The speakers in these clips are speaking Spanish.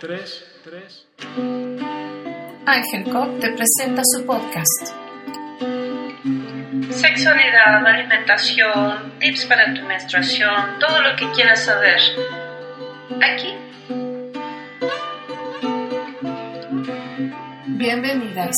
tres, tres. Ángel Cop te presenta su podcast. Sexualidad, alimentación, tips para tu menstruación, todo lo que quieras saber. Aquí. Bienvenidas.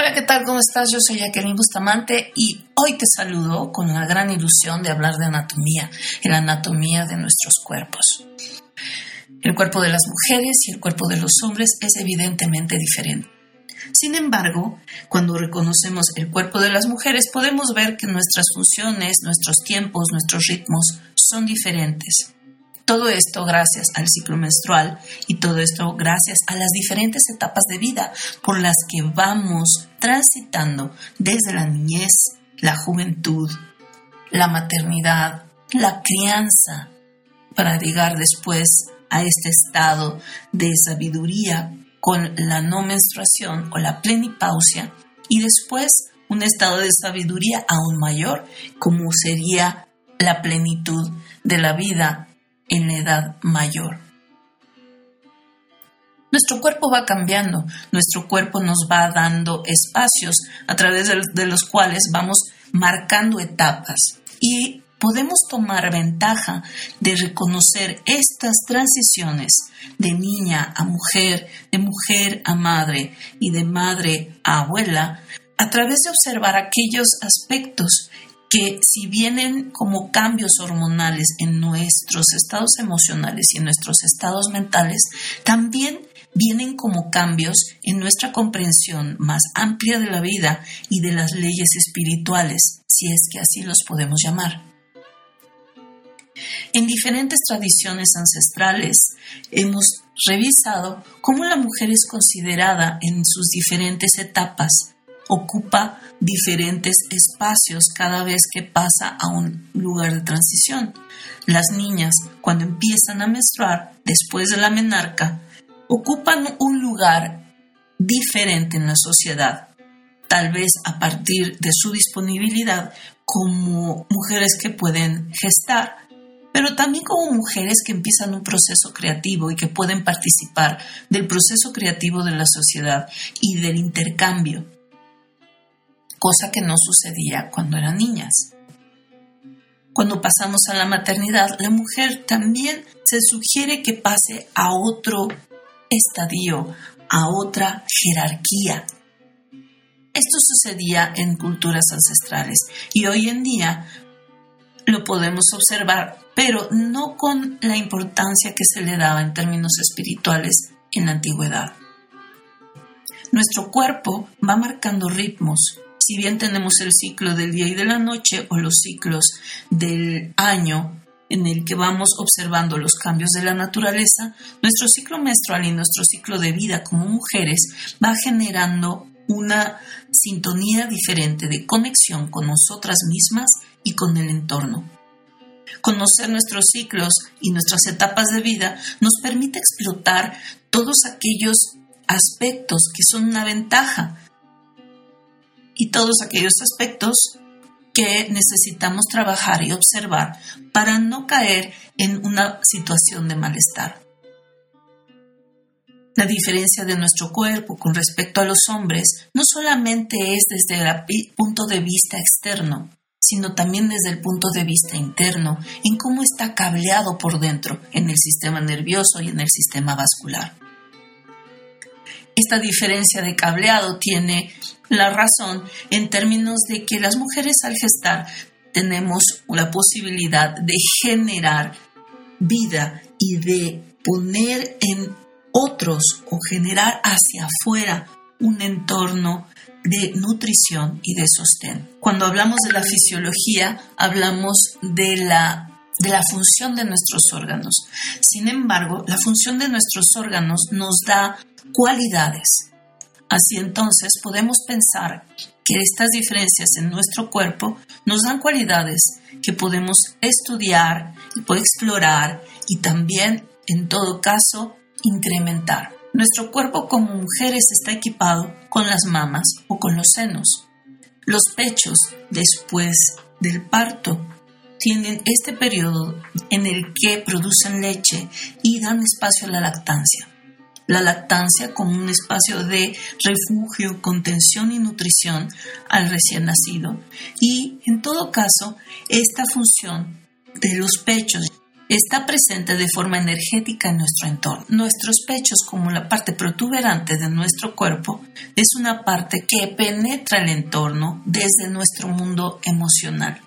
Hola, ¿qué tal? ¿Cómo estás? Yo soy Jacqueline Bustamante y hoy te saludo con la gran ilusión de hablar de anatomía, la anatomía de nuestros cuerpos. El cuerpo de las mujeres y el cuerpo de los hombres es evidentemente diferente. Sin embargo, cuando reconocemos el cuerpo de las mujeres podemos ver que nuestras funciones, nuestros tiempos, nuestros ritmos son diferentes. Todo esto gracias al ciclo menstrual y todo esto gracias a las diferentes etapas de vida por las que vamos transitando desde la niñez, la juventud, la maternidad, la crianza, para llegar después a este estado de sabiduría con la no menstruación o la plenipausia y después un estado de sabiduría aún mayor como sería la plenitud de la vida en la edad mayor. Nuestro cuerpo va cambiando, nuestro cuerpo nos va dando espacios a través de los cuales vamos marcando etapas y podemos tomar ventaja de reconocer estas transiciones de niña a mujer, de mujer a madre y de madre a abuela a través de observar aquellos aspectos que si vienen como cambios hormonales en nuestros estados emocionales y en nuestros estados mentales, también vienen como cambios en nuestra comprensión más amplia de la vida y de las leyes espirituales, si es que así los podemos llamar. En diferentes tradiciones ancestrales hemos revisado cómo la mujer es considerada en sus diferentes etapas ocupa diferentes espacios cada vez que pasa a un lugar de transición. Las niñas, cuando empiezan a menstruar, después de la menarca, ocupan un lugar diferente en la sociedad, tal vez a partir de su disponibilidad como mujeres que pueden gestar, pero también como mujeres que empiezan un proceso creativo y que pueden participar del proceso creativo de la sociedad y del intercambio cosa que no sucedía cuando eran niñas. Cuando pasamos a la maternidad, la mujer también se sugiere que pase a otro estadio, a otra jerarquía. Esto sucedía en culturas ancestrales y hoy en día lo podemos observar, pero no con la importancia que se le daba en términos espirituales en la antigüedad. Nuestro cuerpo va marcando ritmos, si bien tenemos el ciclo del día y de la noche o los ciclos del año en el que vamos observando los cambios de la naturaleza, nuestro ciclo menstrual y nuestro ciclo de vida como mujeres va generando una sintonía diferente de conexión con nosotras mismas y con el entorno. Conocer nuestros ciclos y nuestras etapas de vida nos permite explotar todos aquellos aspectos que son una ventaja y todos aquellos aspectos que necesitamos trabajar y observar para no caer en una situación de malestar. La diferencia de nuestro cuerpo con respecto a los hombres no solamente es desde el punto de vista externo, sino también desde el punto de vista interno, en cómo está cableado por dentro en el sistema nervioso y en el sistema vascular. Esta diferencia de cableado tiene la razón en términos de que las mujeres al gestar tenemos la posibilidad de generar vida y de poner en otros o generar hacia afuera un entorno de nutrición y de sostén. Cuando hablamos de la fisiología, hablamos de la, de la función de nuestros órganos. Sin embargo, la función de nuestros órganos nos da cualidades Así entonces podemos pensar que estas diferencias en nuestro cuerpo nos dan cualidades que podemos estudiar y explorar y también, en todo caso, incrementar. Nuestro cuerpo como mujeres está equipado con las mamas o con los senos. Los pechos, después del parto, tienen este periodo en el que producen leche y dan espacio a la lactancia la lactancia como un espacio de refugio, contención y nutrición al recién nacido. Y en todo caso, esta función de los pechos está presente de forma energética en nuestro entorno. Nuestros pechos, como la parte protuberante de nuestro cuerpo, es una parte que penetra el entorno desde nuestro mundo emocional.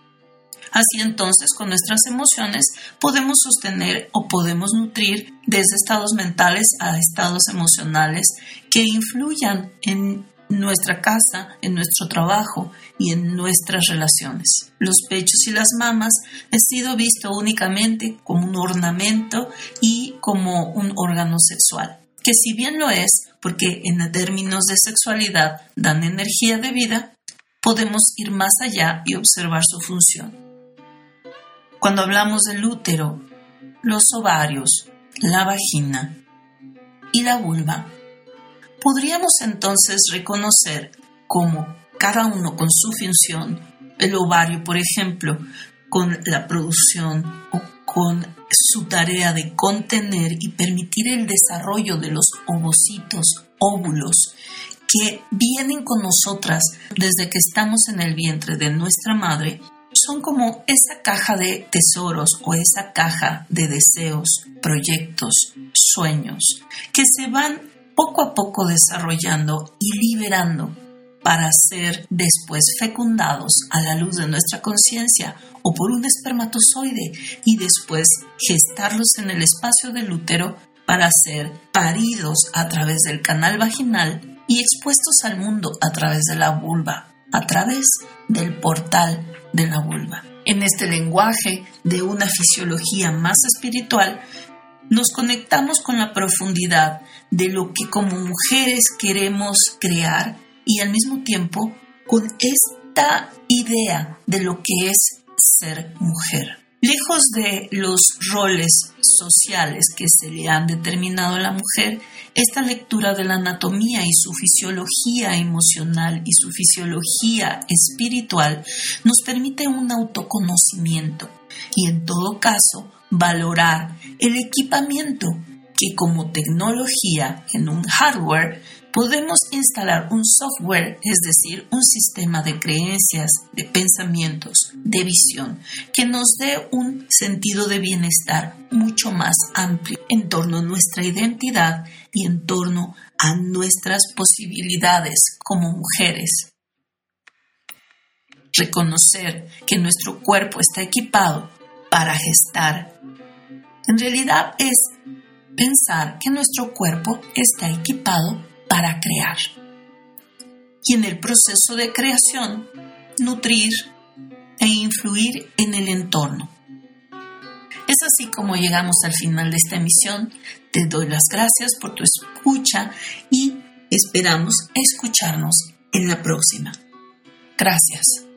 Así entonces, con nuestras emociones podemos sostener o podemos nutrir desde estados mentales a estados emocionales que influyan en nuestra casa, en nuestro trabajo y en nuestras relaciones. Los pechos y las mamas han sido visto únicamente como un ornamento y como un órgano sexual, que si bien lo es, porque en términos de sexualidad dan energía de vida, podemos ir más allá y observar su función. Cuando hablamos del útero, los ovarios, la vagina y la vulva, podríamos entonces reconocer cómo cada uno con su función, el ovario, por ejemplo, con la producción o con su tarea de contener y permitir el desarrollo de los ovocitos, óvulos, que vienen con nosotras desde que estamos en el vientre de nuestra madre son como esa caja de tesoros o esa caja de deseos, proyectos, sueños, que se van poco a poco desarrollando y liberando para ser después fecundados a la luz de nuestra conciencia o por un espermatozoide y después gestarlos en el espacio del útero para ser paridos a través del canal vaginal y expuestos al mundo a través de la vulva, a través del portal de la vulva. En este lenguaje de una fisiología más espiritual, nos conectamos con la profundidad de lo que como mujeres queremos crear y al mismo tiempo con esta idea de lo que es ser mujer. Lejos de los roles sociales que se le han determinado a la mujer, esta lectura de la anatomía y su fisiología emocional y su fisiología espiritual nos permite un autoconocimiento y en todo caso valorar el equipamiento que como tecnología en un hardware podemos instalar un software, es decir, un sistema de creencias, de pensamientos, de visión, que nos dé un sentido de bienestar mucho más amplio en torno a nuestra identidad y en torno a nuestras posibilidades como mujeres. Reconocer que nuestro cuerpo está equipado para gestar, en realidad es pensar que nuestro cuerpo está equipado para crear. Y en el proceso de creación, nutrir e influir en el entorno. Es así como llegamos al final de esta emisión. Te doy las gracias por tu escucha y esperamos escucharnos en la próxima. Gracias.